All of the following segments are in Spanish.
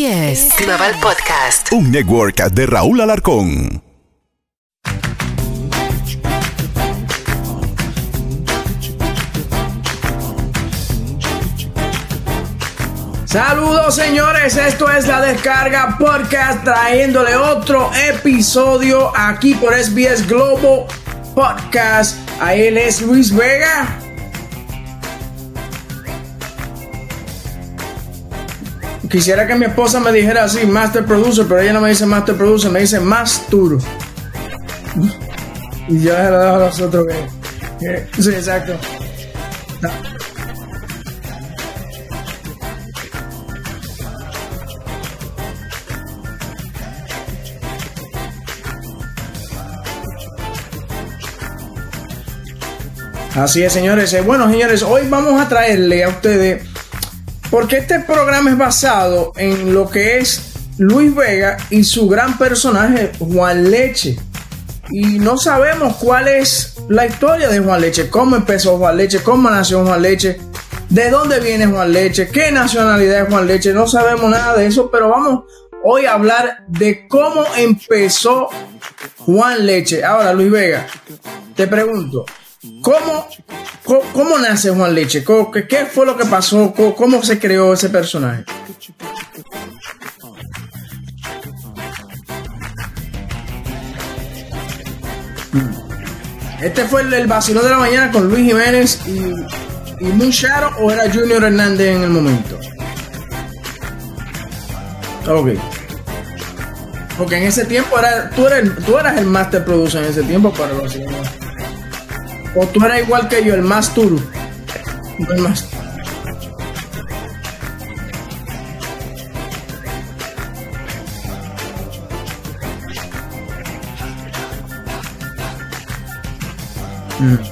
SBS Global Podcast. Un network de Raúl Alarcón. Saludos señores, esto es la descarga podcast trayéndole otro episodio aquí por SBS Global Podcast. A él es Luis Vega. Quisiera que mi esposa me dijera así, Master Producer, pero ella no me dice Master Producer, me dice Mastur. Y yo se lo dejo a los otros que- Sí, exacto. Así es, señores. Eh, Bueno, señores, hoy vamos a traerle a ustedes, porque este programa es basado en lo que es Luis Vega y su gran personaje, Juan Leche. Y no sabemos cuál es la historia de Juan Leche, cómo empezó Juan Leche, cómo nació Juan Leche, de dónde viene Juan Leche, qué nacionalidad es Juan Leche, no sabemos nada de eso, pero vamos hoy a hablar de cómo empezó Juan Leche. Ahora, Luis Vega, te pregunto, ¿cómo, cómo, nace Juan Leche? ¿Cómo- ¿Qué, fue lo que pasó? ¿Cómo, se creó ese personaje? Este fue el, vacilón de la mañana con Luis Jiménez y, y Moon Shadow o era Junior Hernández en el momento. Ok. Porque en ese tiempo tú, eras, tú eras el master producer en ese tiempo para los O tú eras igual que yo, el más turu. El más. Sí.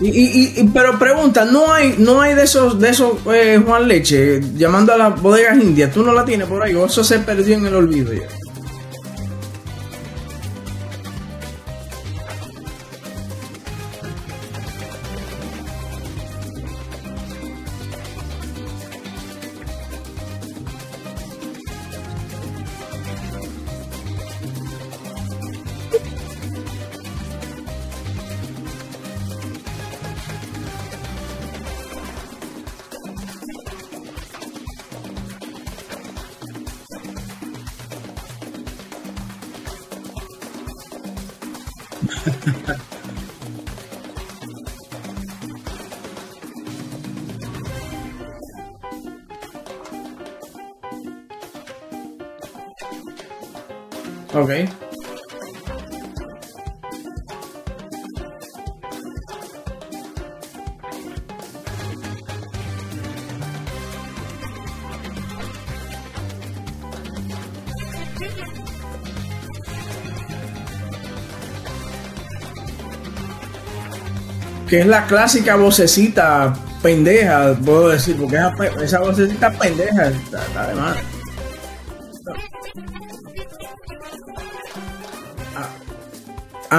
Y, y- y- pero pregunta, no hay, no hay de esos, de esos eh, Juan Leche llamando a las bodegas indias, tú no la tienes por ahí, o eso se perdió en el olvido ya. Ok. Que es la clásica vocecita pendeja, puedo decir, porque esa, esa vocecita pendeja está de más.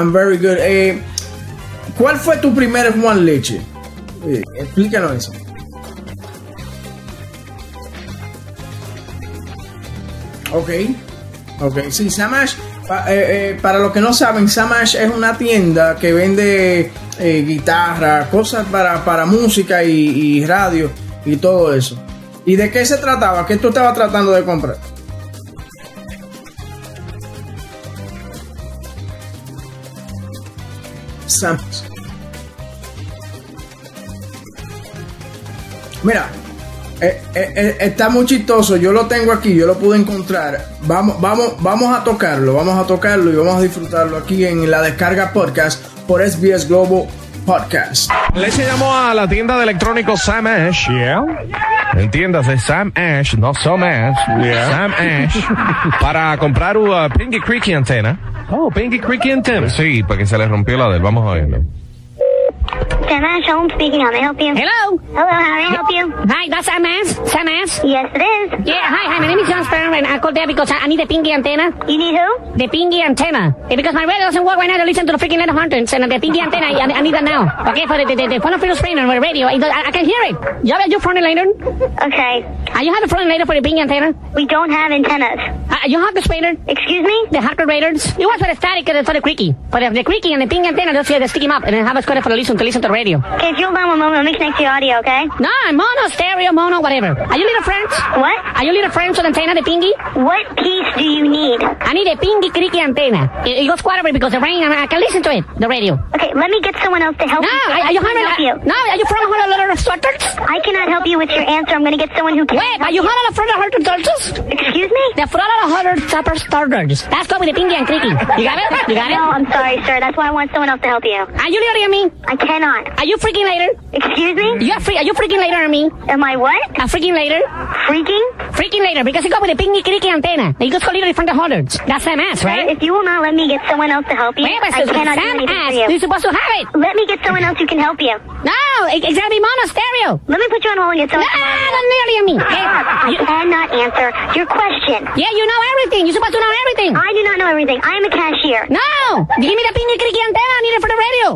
I'm very good. Eh, ¿Cuál fue tu primer Juan Leche? Eh, explícanos eso. Ok. Ok. Sí, Samash. eh, eh, para los que no saben, Samash es una tienda que vende guitarra, cosas para, para música y radio y todo eso. ¿Y de qué se trataba? ¿Qué tú estabas tratando de comprar? Mira, eh, eh, eh, está muy chistoso. Yo lo tengo aquí, yo lo pude encontrar. Vamos, vamos, vamos a tocarlo, vamos a tocarlo y vamos a disfrutarlo aquí en la descarga podcast por SBS Global Podcast. Leche llamó a la tienda de electrónicos Samash. Yeah. entiéndase, Sam Ash, no Sam Ash, Sam Ash, para comprar una Pinky Creaky antena. Oh, Pinky Creaky antena. Sí, porque se le rompió la del, vamos a verlo. Sam Ash Home speaking. How may I help you? Hello. Hello, how may I help you? Hi, that's Sam Ass. Sam. Yes, it is. Yeah, hi, hi. My name is John Sperm, and I called there because I, I need a pinky antenna. You need who? The pinky antenna. Eh, Because my radio doesn't work right now to listen to the freaking Letter Hunters, and the pinky antenna, I, I need that now. Okay, for the, the, the, the phone of Sprainer on the radio. I, I, I can hear it. You have your phone later? Okay. Uh, you have a phone later for the pinky antenna? We don't have antennas. Uh, you have the Sprainer? Excuse me? The Hacker Raiders? It was for the static and for the creaky. For the, the creaky and the pinky antenna, just, uh, they stick him up, and then have us code for the listen to listen to the radio. Okay, if you'll hold on one moment, let me connect to your audio, okay? No, mono, stereo, mono, whatever. Are you little friends? What? Are you little friends with antenna, the pinky? What piece do you need? I need a pinky creaky antenna. It, it goes quadruple because the rain, I, I can listen to it, the radio. Okay, let me get someone else to help No, you. are, are you can't help you. No, are you from Honolulu Structures? I cannot help you with your answer. I'm going to get someone who can. Wait, are you Honolulu Structures? Excuse me? The Honolulu Super Starters. That's good with the pinky and creaky. You got it? You got it? No, I'm sorry, sir. That's why I want someone else to help you. Are you on me? I cannot. Are you freaking later? Excuse me? You are, free, are you freaking later on me? Am I what? A freaking later? Freaking? Freaking later because it got with the pinky creaky antenna. You just call it from the hundreds. That's Sam Ass, right? If you will not let me get someone else to help you, Wait, I cannot do anything Ass. for you. You're supposed to have it. Let me get someone else who can help you. No, it, it's gotta be mono stereo. Let me put you on hold and get No, someone. don't nearly on me. Stop. I you- cannot answer your question. yeah, you know everything. You're supposed to know everything. I do not know everything. I am a cashier. No! Give me the pinky creaky antenna. I need it for the radio.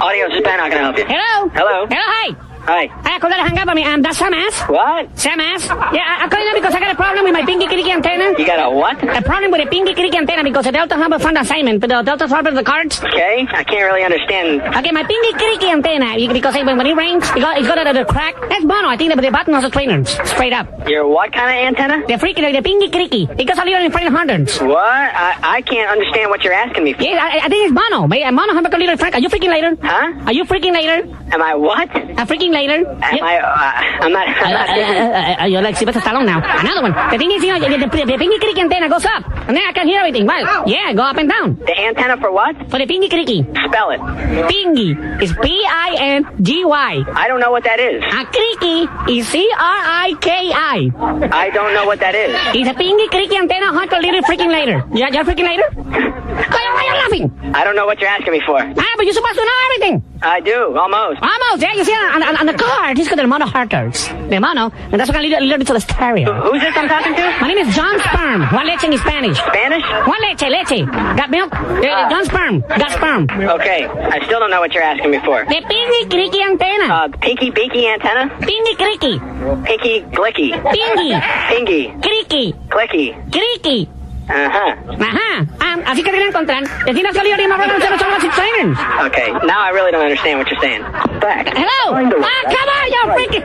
Audio Japan, how can I help you? Hello? Hello. Hello, hi. Hi. I called that hang up on me. Um, that's Sam Ass. What? Sam Ass. Yeah, I, I'm calling that because I got a problem with my pinky creaky antenna. You got a what? A problem with the pinky creaky antenna because the Delta Harbor fund assignment, but the Delta Harbor the cards. Okay, I can't really understand. Okay, my pinky creaky antenna, because when, when it rains, it got, it got a, a crack. That's mono. I think the, the button was the trainers. Straight up. Your what kind of antenna? The freaky, like the pinky creaky. It goes a little in front of hundreds. What? I, I can't understand what you're asking me for. Yeah, I, I think it's mono. But, uh, mono have a little Frank. Are you freaking later? Huh? Are you freaking later? Am I what? A freaking later? Am I, uh, I'm not, I'm not uh, uh, uh, you're like Sylvester Stallone now. Another one. The thing is, you know, the, the, the pinky creaky antenna goes up, and then I can hear everything. Well, yeah, go up and down. the antenna for what? For the pinky creaky. Spell it. Pingy is P-I-N-G-Y. I don't know what that is. A creaky is C-R-I-K-I. I don't know what that is. It's a pinky creaky antenna hot a little freaking later. Yeah, you're freaking later? Why, why are you laughing? I don't know what you're asking me for. Ah, but you're supposed to know everything. I do, almost. Almost, yeah, you see on, on, on the card, he's got the mono hearters. The mono, and that's what I little bit to the stereo. Who's this I'm talking to? My name is John Sperm. Juan Leche in Spanish. Spanish? Juan Leche, leche. Got milk? Uh, John Sperm. Got sperm. Okay, I still don't know what you're asking me for. The pinky creaky antenna. Uh, pinky beaky antenna? Pinky creaky. Pinky glicky. Pinky. Pingy. Creaky. Clicky. Creaky. Uh-huh. Ajá. Um, así que tienen encontrar. Going to be my brother and son trainers. Okay, now I really don't understand what you're saying. Back. Hello. Ah, come on, you freaking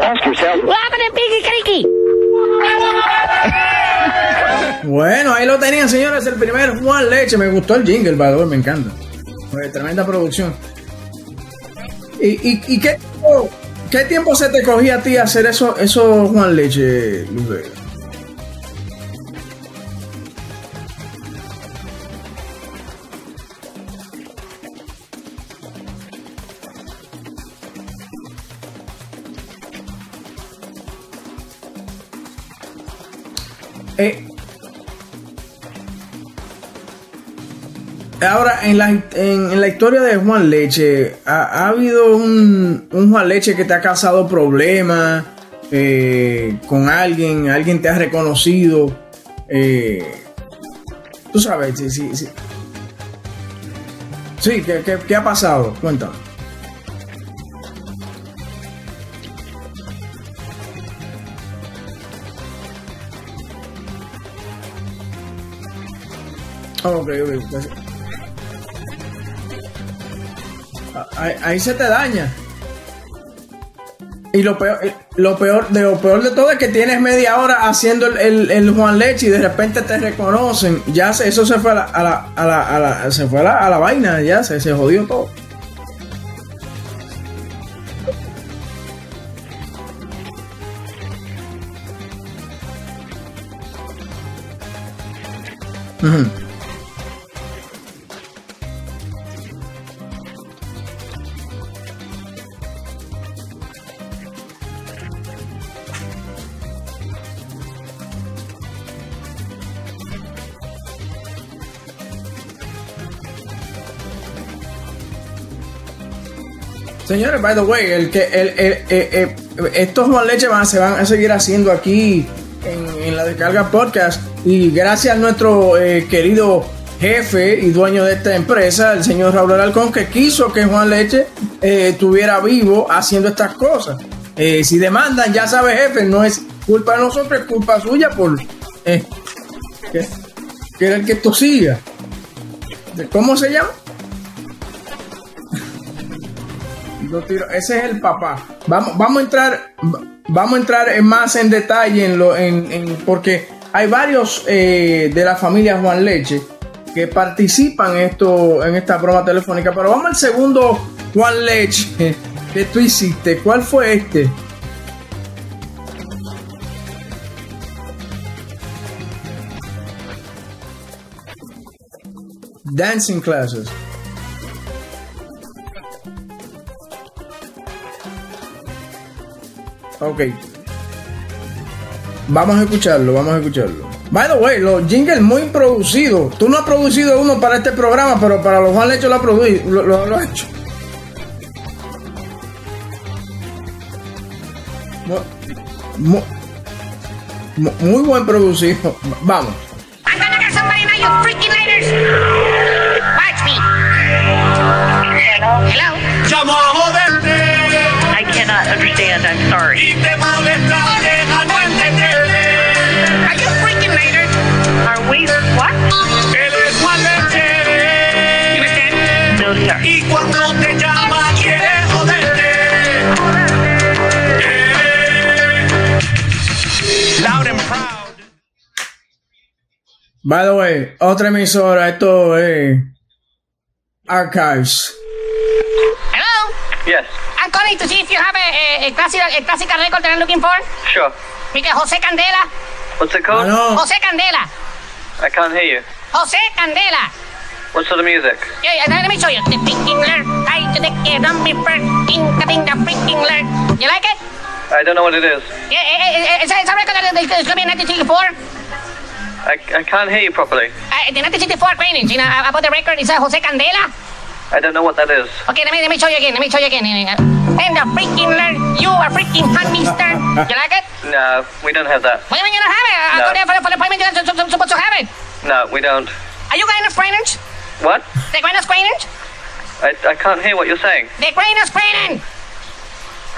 Ask yourself. What happened to Pinky Creaky? Bueno, ahí lo tenían, señores. El primer Juan Leche. Me gustó el jingle, by the way, me encanta. Pues, tremenda producción. ¿Y, y, y qué, tiempo, qué tiempo se te cogía a ti hacer eso, eso Juan Leche, Luz Vega? Eh, ahora, en la, en, la historia de Juan Leche, ¿ha, ha habido un, un Juan Leche que te ha causado problemas eh, con alguien? ¿Alguien te ha reconocido? Eh, Tú sabes, sí, sí, sí. Sí, ¿qué, qué, qué ha pasado? Cuéntame. Ok, ok. Ah, Ahí, se te daña. Y lo peor, eh, lo peor, de lo peor de todo es que tienes media hora haciendo el, el- Juan Leche y de repente te reconocen. Ya se, eso se fue a la, a la, a la, se fue a la, a la vaina, ya se, se jodió todo. By the way, el que el, el- eh, eh, estos Juan Leche van, se van a seguir haciendo aquí en, la descarga podcast y gracias a nuestro eh, querido jefe y dueño de esta empresa, el señor Raúl Alarcón, que quiso que Juan Leche estuviera vivo haciendo estas cosas. Si demandan, ya sabe jefe, no es culpa de nosotros, es culpa suya por eh, que, que era el que esto siga. ¿Cómo se llama? Ese es el papá. Vamos, vamos a entrar, vamos a entrar en más en detalle en lo, en, en- porque hay varios eh, de la familia Juan Leche que participan en esto, en esta broma telefónica. Pero vamos al segundo Juan Leche que tú hiciste. ¿Cuál fue este? Dancing classes. Ok. Vamos a escucharlo, vamos a escucharlo. By the way, los jingles muy producidos. Tú no has producido uno para este programa, pero para los Juan Lecho lo has producido, lo, lo- lo has hecho. Mu- mu- mu- muy buen producido. Vamos. I'm gonna get somebody now, you freaking haters! Watch me. Hello? Hello? not understand. I'm sorry. Are you freaking Maynard? Are we what? No, sir. Loud and proud. By the way, otra emisora, esto es Archives. Hello? Yes. I'm calling to see if you have a, a, a, classic, a classical record that I'm looking for. sure. Mika Jose Candela. What's it called? no. Jose Candela. I can't hear you. Jose Candela. What sort of music? Yeah, yeah, let me show you. The freaking alert. I to the don't be freaking cutting the freaking alert. You like it? I don't know what it is. Yeah, eh, eh, eh, it's, a, it's a record that is going to be in 1964. I, I can't hear you properly. Uh, the 1964 Greenwich, you know, about the record is uh, Jose Candela. I don't know what that is. Okay, let me, let me show you again. Let me show you again. And the freaking alert. You a freaking hot mister. You like it? No, we don't have that. What do you mean you don't have it? I'll No. go there for the, for the appointment. You're sup- sup- supposed to have it. No, we don't. Are you going to Greenwich? What? The Greenwich Greenwich? I, I can't hear what you're saying. The Greenwich Greenwich.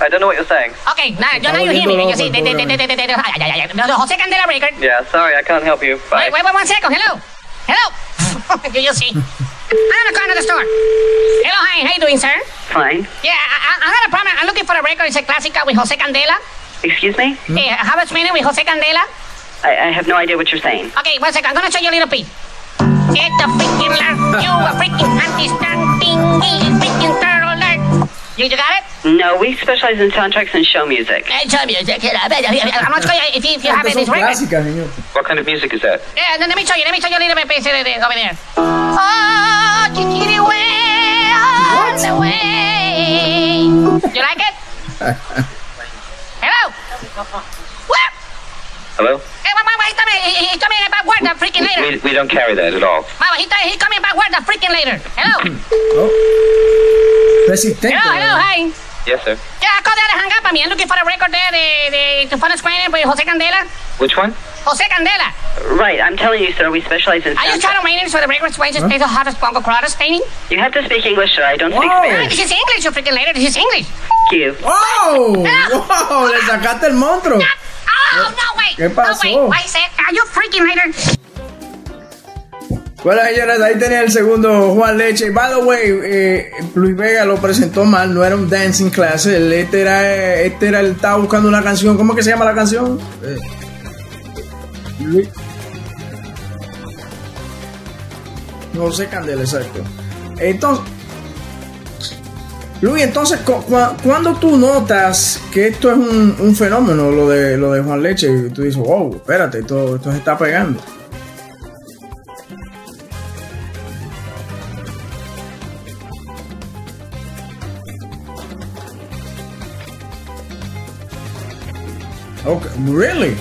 I don't know what you're saying. Okay, now, you, now Estamos you hear me. viendo You see, the, the, the, the, the, the, ay, ay, ay, ay, the Jose Candela record. Yeah, sorry, I can't help you. Bye. Wait, wait, wait one second. Hello. Hello. you, you see. I'm gonna go to the store. Hello, hi. How you doing, sir? Fine. Yeah, I, I, I got a problem. I'm looking for a record. It's a classic with Jose Candela. Excuse me? Hey, how much spinning with Jose Candela? I, I have no idea what you're saying. Okay, one second. I'm gonna show you a little piece. Get the freaking alert. You a freaking anti-standing freaking turtle alert. You, you got it? No, we specialize in soundtracks and show music. Uh, show me. I'm not sure if you, if you have Estas this record. What kind of music is that? Yeah, let me show you. Let me show you a little bit of it over there. Oh, chiquitty way on the way. You like it? Hello. What? Hello? Hey, wait, wait, wait, he told me, he, he told me about word the freaking later. We, we don't carry that at all. Mama, he, told, he told me about word the freaking later. Hello. Resistente. hello, hello, hi. Yes, sir. Yeah, I called there to hang up on me. I'm looking for a record there, the, the, the fun screening with Jose Candela. Which one? Jose Candela. Right, I'm telling you, sir, we specialize in Are you soundtracks. trying to maintenance for the record spaces, huh? the hottest bongo crowd staining? You have to speak English, sir. I don't speak Wow. Spanish. This is English, you freaking later. This is English. Thank you. ¡Oh! ¡Wow! Le sacaste el monstruo. Oh, no, wait. ¿Qué pasó? No, wait. Wait you freaking later? Bueno, señores, ahí tenía el segundo Juan Leche. By the way, eh, Luis Vega lo presentó mal, no era un dancing class. Él, este era, este era, él estaba buscando una canción. ¿Cómo que se llama la canción? Eh, Luis. José Candela, exacto. Entonces, Luis, entonces, cu- cu- cuando tú notas que esto es un, un fenómeno, lo de, lo de Juan Leche, y tú dices, wow, espérate, esto, esto se está pegando. Okay, really?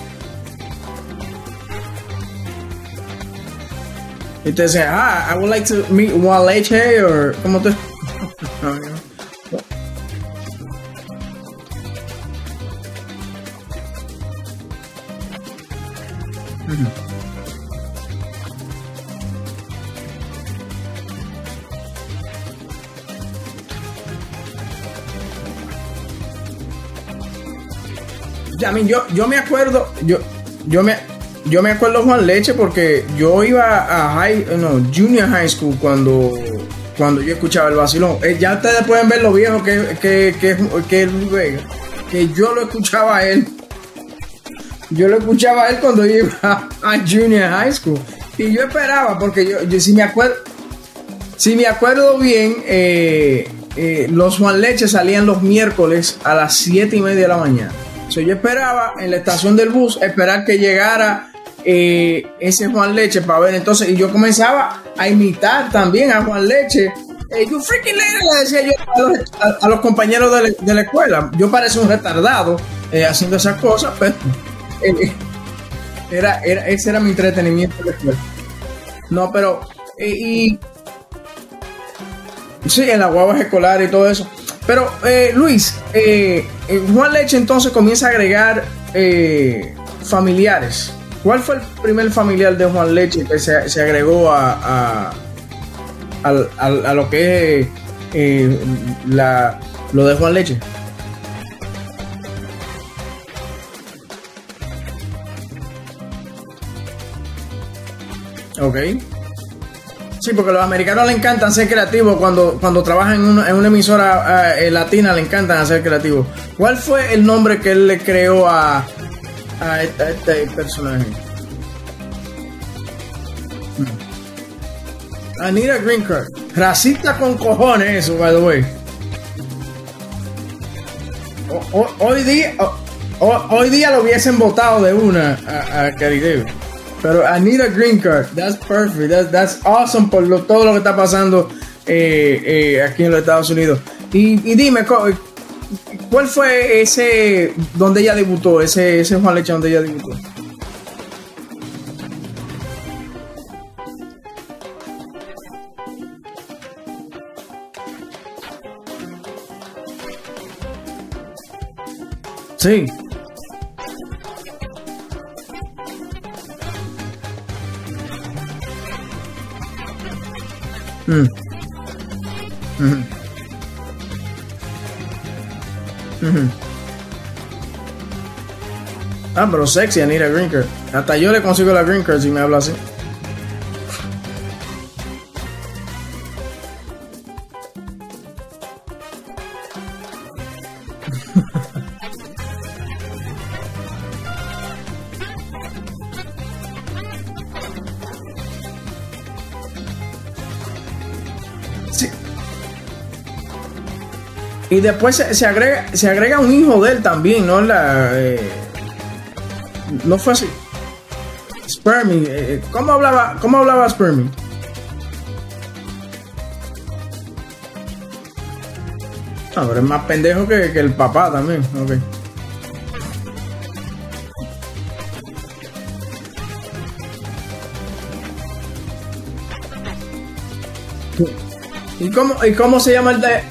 Y te dice, ah, I would like to meet Juan Leche, or ¿cómo te? Yo, yo me acuerdo, yo, yo me, yo me acuerdo Juan Leche porque yo iba a no, junior high school cuando, cuando yo escuchaba el vacilón. Eh, ya ustedes pueden ver lo viejo que, que, que, que Luis Vega, que yo lo escuchaba a él. Yo lo escuchaba a él cuando iba a junior high school. Y yo esperaba, porque yo, yo si me acuerdo, si me acuerdo bien, eh, eh, los Juan Leche salían los miércoles a las 7 y media de la mañana. So, yo esperaba en la estación del bus, esperar que llegara eh, ese Juan Leche para ver entonces. Y yo comenzaba a imitar también a Juan Leche. Eh, freaking lady, le decía yo a los, compañeros de la, escuela. Yo parecía un retardado eh, haciendo esas cosas, pero eh, era, era, ese era mi entretenimiento de la escuela. No, pero. y. Sí, en las guaguas escolares y todo eso. Pero, eh, Luis, eh, eh, Juan Leche entonces comienza a agregar eh, familiares. ¿Cuál fue el primer familiar de Juan Leche que se, se agregó a, a, a lo que es la, lo de Juan Leche? Ok. Sí, porque a los americanos le encantan ser creativos cuando, cuando trabajan en una, en una emisora eh, latina, le encantan ser creativos. ¿Cuál fue el nombre que él le creó a, a este, este personaje? Hmm. Anita Green Card. Racista con cojones eso, by the way. Hoy día hoy día lo hubiesen votado de una a, a. Pero Anita Green Card, that's perfect, that's, that's awesome por lo- todo lo que está pasando eh, eh, aquí en los Estados Unidos. Y, dime, co- ¿cuál fue ese donde ella debutó? Ese, ese Juan Leche donde ella debutó. Sí. Mm. Ujú. Ujú. Ah, pero sexy, Anita Green Card. Hasta yo le consigo la Green Card si me habla así. Y después se, agrega se agrega un hijo de él también, ¿no? Eh, no fue así. Spermy, eh, ¿cómo hablaba, cómo hablaba Spermy? Ah, pero es más pendejo que el papá también. ok. ¿Y cómo, ¿Y cómo se llama el de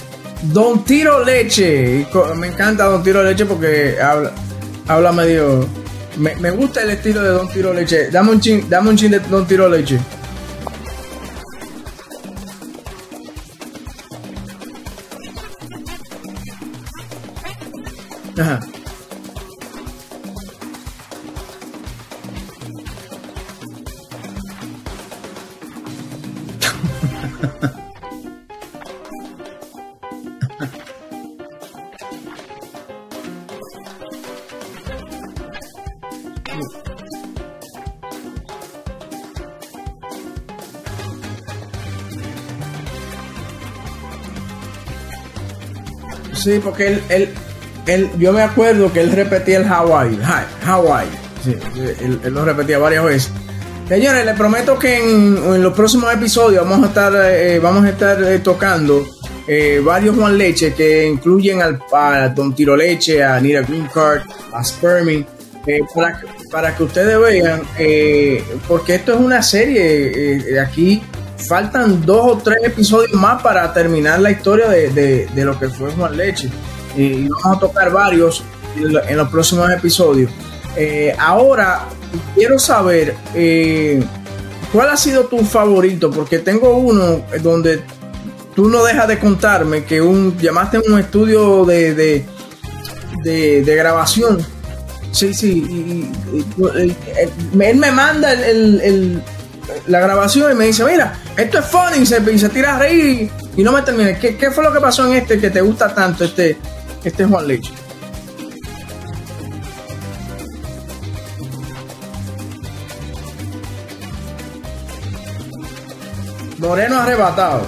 Don Tiro Leche? Me encanta Don Tiro Leche porque habla, habla medio. Me, me gusta el estilo de Don Tiro Leche. Dame un chin, dame un chin de Don Tiro Leche. Ajá. Sí, porque él, él, él, yo me acuerdo que él repetía el Hawaii, Hawaii. Sí, él, él lo repetía varias veces. Señores, les prometo que en, en los próximos episodios vamos a estar, eh, vamos a estar eh, tocando eh, varios Juan Leche que incluyen al, a Don Tiro Leche, a Nira Green Card, a Sperming, eh, para, que- para que ustedes vean, eh, porque esto es una serie, eh, aquí faltan dos o tres episodios más para terminar la historia de, de- lo que fue Juan Leche. Y vamos a tocar varios en, lo- en los próximos episodios. Eh, ahora, quiero saber eh, cuál ha sido tu favorito, porque tengo uno donde tú no dejas de contarme que un llamaste a un estudio de, de, de, grabación. Sí, sí. y- el- él me manda el- el- la grabación y me dice, mira, esto es funny, se, se tira a reír y, no me termina. ¿Qué, ¿Qué fue lo que pasó en este que te gusta tanto, este, este Juan Leche? Moreno arrebatado.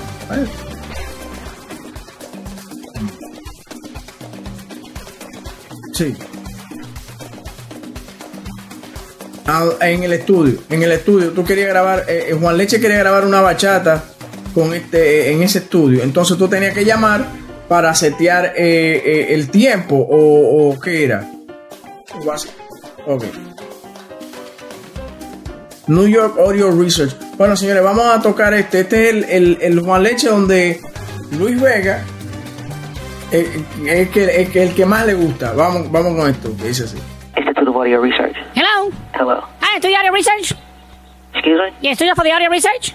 Sí. Ah, en el estudio, en el estudio, tú querías grabar, eh, eh, Juan Leche quería grabar una bachata con este, en ese estudio, entonces tú tenías que llamar para setear eh, eh, el tiempo o, o qué era. New York Audio Research. Bueno, señores, vamos a tocar este. Este es el, el, Juan Leche donde Luis Vega eh, es que, es que el que más le gusta. Vamos, vamos con esto, que dice así. Audio Research. Hello? Hello. Hi, Studio Audio Research? Excuse me? Yeah, you for the Audio Research?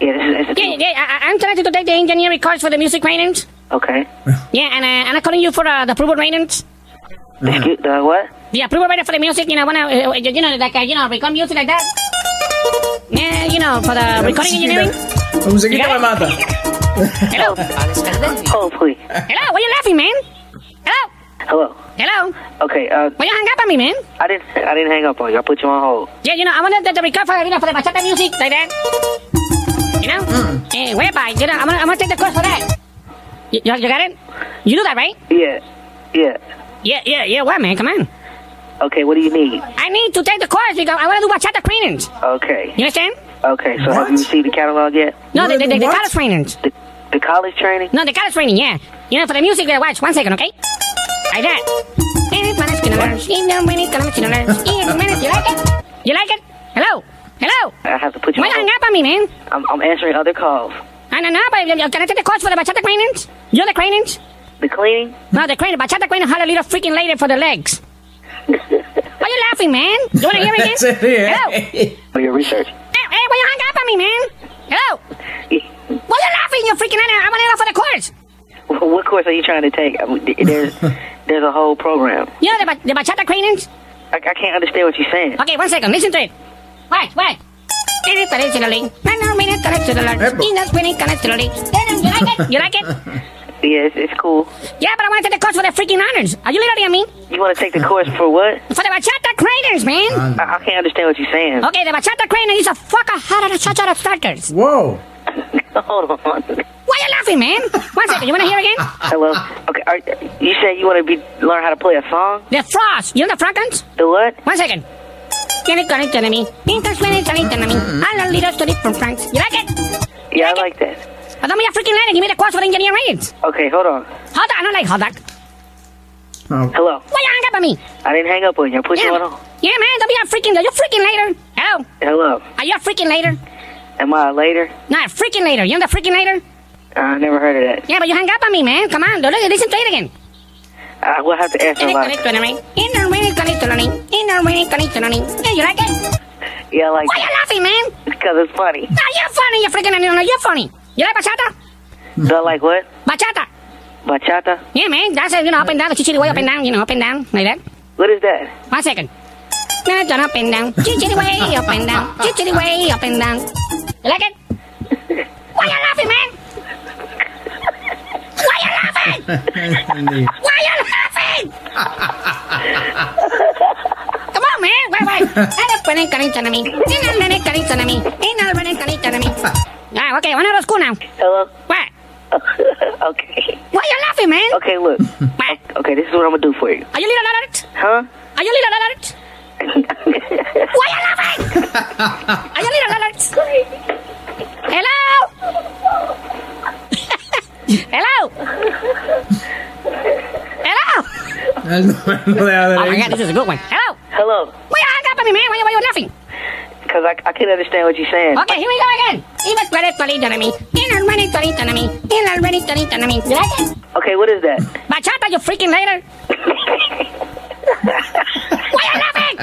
Yeah, this is Yeah, Institute. yeah, I, I'm trying to take the engineering course for the music ratings. Okay. Yeah, and, uh, and I'm calling you for uh, the approval ratings. Excuse, the what? The approval rating for the music, you know, when I, uh, you know, like, uh, you know, record music like that. Yeah, you know, for the recording engineering. La musiquita me mata. Hello? Hold, please. Hello? Why you laughing, man? Hello? Hello. Okay. Uh, Why you hang up on me, man? I didn't. I didn't hang up on you. I put you on hold. Yeah, you know, I wanted to, record for, you know, for the bachata music like that. You know? Eh, whereby, you know, I'm gonna, I'm gonna take the course for that. You, you, you got it? You do that, right? Yeah. Yeah. Yeah, yeah, yeah, what, man? Come on. Okay. What do you need? I need to take the course because I want to do bachata trainings. Okay. You understand? Okay. So have you received the catalog yet? No, You the, the, the, college trainings. The, the college training? No, the college training, yeah. You know, for the music, watch, one second, okay? Like that. You like it? You like it? Hello? Hello? I have to put you Why on you hang up on me, man? I'm, I'm answering other calls. I don't know, but can I take the course for the bachata trainings? You know the trainings? The cleaning? No, the crane, bachata crane, how to lead a freaking lady for the legs. Why you laughing, man? You wanna hear it Se again? ríe. Hello? For your research. Hey, hey, why you hang up on me, man? Hello? Why you laughing, you freaking idiot? I want to know for the course. What course are you trying to take? Um, there's, there's a whole program. You know the, ba- the bachata trainings? I, I can't understand what you're saying. Okay, one second, listen to it. Watch, watch. You like it? You like it? Yeah, it's, it's cool. Yeah, but I want to take the course for the freaking honors. Are you literally on me? You want to take the course for what? For the bachata trainers, man. I, I can't understand what you're saying. Okay, the bachata trainer is a fucker hot of cha starters. Whoa. Hold on. Why you laughing, man? One second, you wanna hear again? Hello. Okay. Are, you said you want to be learn how to play a song? The frost. You know the Frankens? The what? One second. Tiene con el enemy. Pintas con el enemy. I love little story from Franks. You like it? Yeah, I like that. But don't be a freaking lady. Give me the course for engineer ratings. Okay, hold on. Hold on, I don't like hold on. Oh, Hello. Why you hang up on me? I didn't hang up on you. I put you on Yeah, hold. yeah man, don't be a freaking. Are you freaking later? Hello? Hello. Are you a freaking later? Am I later? Nah, freaking later. You know the freaking later? I never heard of that. Yeah, but you hang up on me, man. Come on, don't listen to it again. Uh, I will have to answer a lot. of- Yeah, you like it? Yeah, I like Why you laughing, man? because it's funny. No, you're funny, you freaking no, you're funny. You like bachata? Do like what? Bachata. Bachata? Yeah, man, that's it, you know, up and down, the chichiri way up and down, you know, up and down, like that. What is that? One second. No, turn up and down, chichiri way up and down, chichiri way up and down. You like it? Why you laughing, man? Why you laughing? Why you laughing? Come on, man. Wait, wait. Ah, okay, one of those cool now. Hello? What? okay. Why you laughing, man? Okay, look. What? Okay, this is what I'm gonna do for you. Are you little alert? Huh? Are you little alert? Why you laughing? Are you little alert? Hello? Hello! Hello! Oh my god, this is a good one. Hello! Hello. Why you hung up on me, man? Why, why you laughing? Because I, I can't understand what you're saying. Okay, here we go again. Okay, what is that? Bachata, you freaking later. Why are you laughing?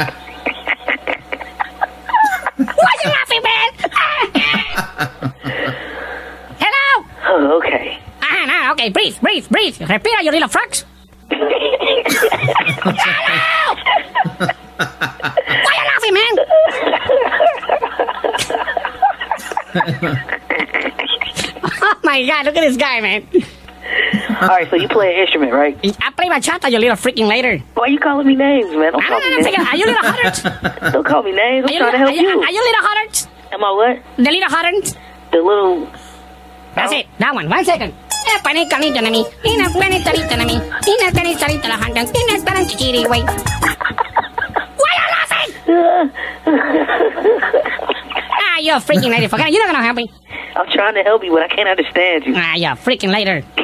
Why are you laughing, man? Hello? Oh, okay. Ah, hey, breathe, breathe, breathe. Respira, you little frogs. Why you laughing, man? oh my God! Look at this guy, man. All right, so you play an instrument, right? I play my bachata, you little freaking later. Why are you calling me names, man? Don't I call me names. Are you little hotter? Don't call me names. I'm trying to little- help are you, you. are you little hotter? Am I what? The little hotter? The little. That's it. That one. One second. Eh, panicalito na mi. Ina panicalito na mi. Ina panicalito la hanggang. Ina parang chichiri, wait. Why are you laughing? ah, you're freaking lady. Forget it. You're not gonna help me. I'm trying to help you, but I can't understand you. Ah, you're freaking later.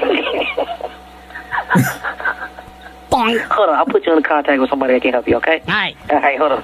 Boing. Hold on, I'll put you in contact with somebody that can help you, okay? Alright. All right, hold on.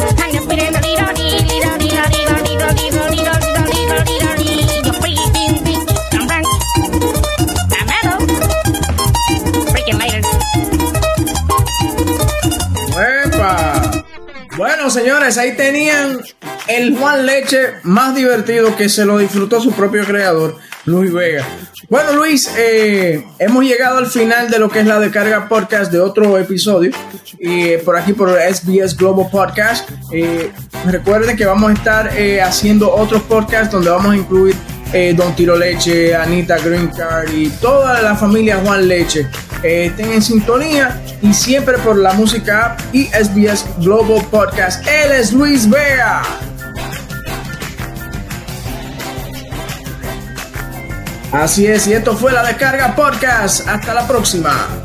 señores, ahí tenían el Juan Leche más divertido que se lo disfrutó su propio creador, Luis Vega. Bueno, Luis, eh, hemos llegado al final de lo que es la descarga podcast de otro episodio. Y por aquí por SBS Global Podcast. Eh, recuerden que vamos a estar eh, haciendo otros podcasts donde vamos a incluir eh, Don Tiro Leche, Anita Green Card y toda la familia Juan Leche. Eh, estén en sintonía y siempre por la música y SBS Global Podcast. Él es Luis Vega. Así es, y esto fue la descarga podcast. Hasta la próxima.